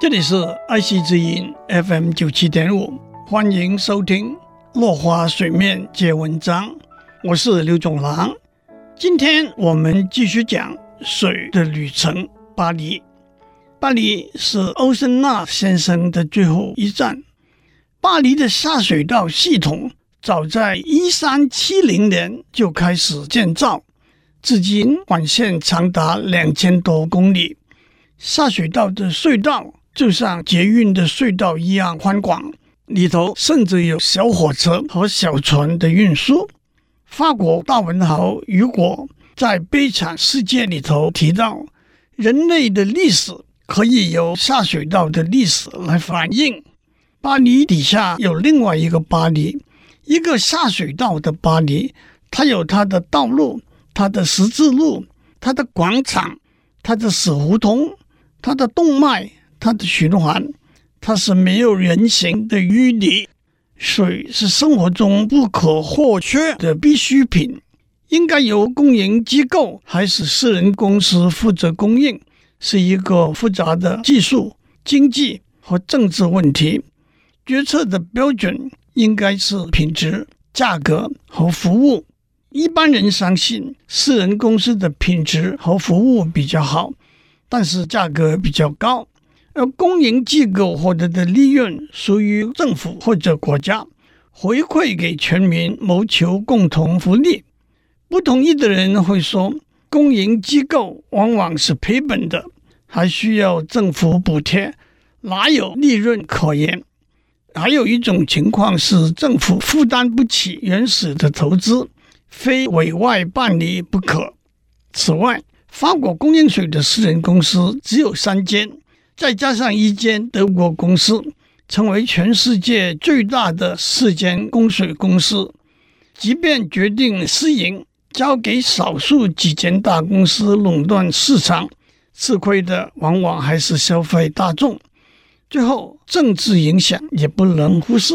这里是爱惜之音 FM 九七点五，欢迎收听《落花水面皆文章》，我是刘总郎。今天我们继续讲水的旅程——巴黎。巴黎是欧森纳先生的最后一站。巴黎的下水道系统早在一三七零年就开始建造，至今管线长达两千多公里。下水道的隧道，就像捷运的隧道一样宽广，里头甚至有小火车和小船的运输。法国大文豪雨果在《悲惨世界》里头提到，人类的历史可以由下水道的历史来反映。巴黎底下有另外一个巴黎，一个下水道的巴黎，它有它的道路、它的十字路、它的广场、它的死胡同、它的动脉。它的循环，它是没有人形的淤泥。水是生活中不可或缺的必需品，应该由公营机构还是私人公司负责供应，是一个复杂的技术、经济和政治问题。决策的标准应该是品质、价格和服务。一般人相信私人公司的品质和服务比较好，但是价格比较高。而公营机构获得的利润属于政府或者国家，回馈给全民，谋求共同福利。不同意的人会说，公营机构往往是赔本的，还需要政府补贴，哪有利润可言？还有一种情况是，政府负担不起原始的投资，非委外办理不可。此外，法国供应水的私人公司只有三间。再加上一间德国公司，成为全世界最大的四间供水公司。即便决定私营，交给少数几间大公司垄断市场，吃亏的往往还是消费大众。最后，政治影响也不能忽视。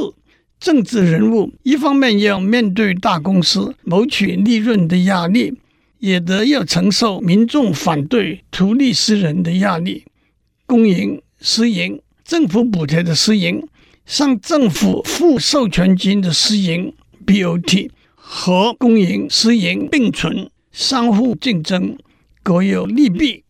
政治人物一方面要面对大公司谋取利润的压力，也得要承受民众反对图利私人的压力。公营、私营、政府补贴的私营，向政府付授权金的私营 （BOT） 和公营、私营并存，相互竞争，各有利弊。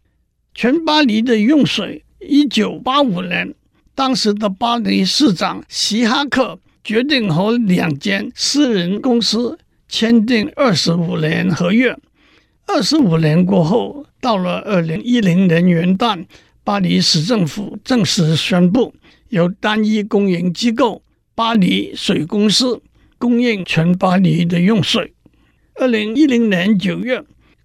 全巴黎的用水，一九八五年，当时的巴黎市长希哈克决定和两间私人公司签订二十五年合约。二十五年过后，到了二零一零年元旦。巴黎市政府正式宣布，由单一公营机构巴黎水公司供应全巴黎的用水。二零一零年九月，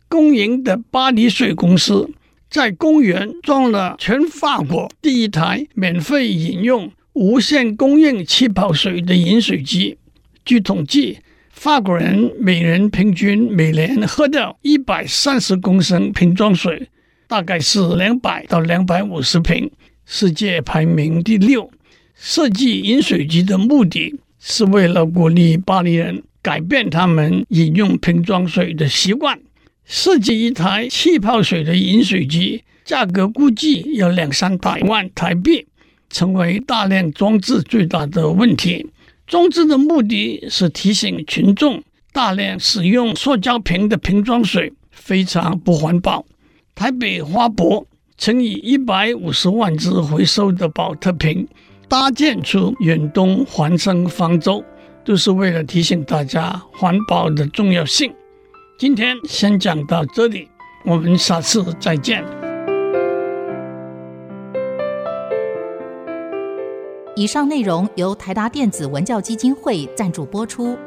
公营的巴黎水公司在公园装了全法国第一台免费饮用、无限供应气泡水的饮水机。据统计，法国人每人平均每年喝掉一百三十公升瓶装水。大概是两百到两百五十瓶，世界排名第六。设计饮水机的目的是为了鼓励巴黎人改变他们饮用瓶装水的习惯。设计一台气泡水的饮水机，价格估计要两三百万台币，成为大量装置最大的问题。装置的目的是提醒群众，大量使用塑胶瓶的瓶装水非常不环保。台北花博曾以一百五十万只回收的宝特瓶搭建出远东环生方舟，都是为了提醒大家环保的重要性。今天先讲到这里，我们下次再见。以上内容由台达电子文教基金会赞助播出。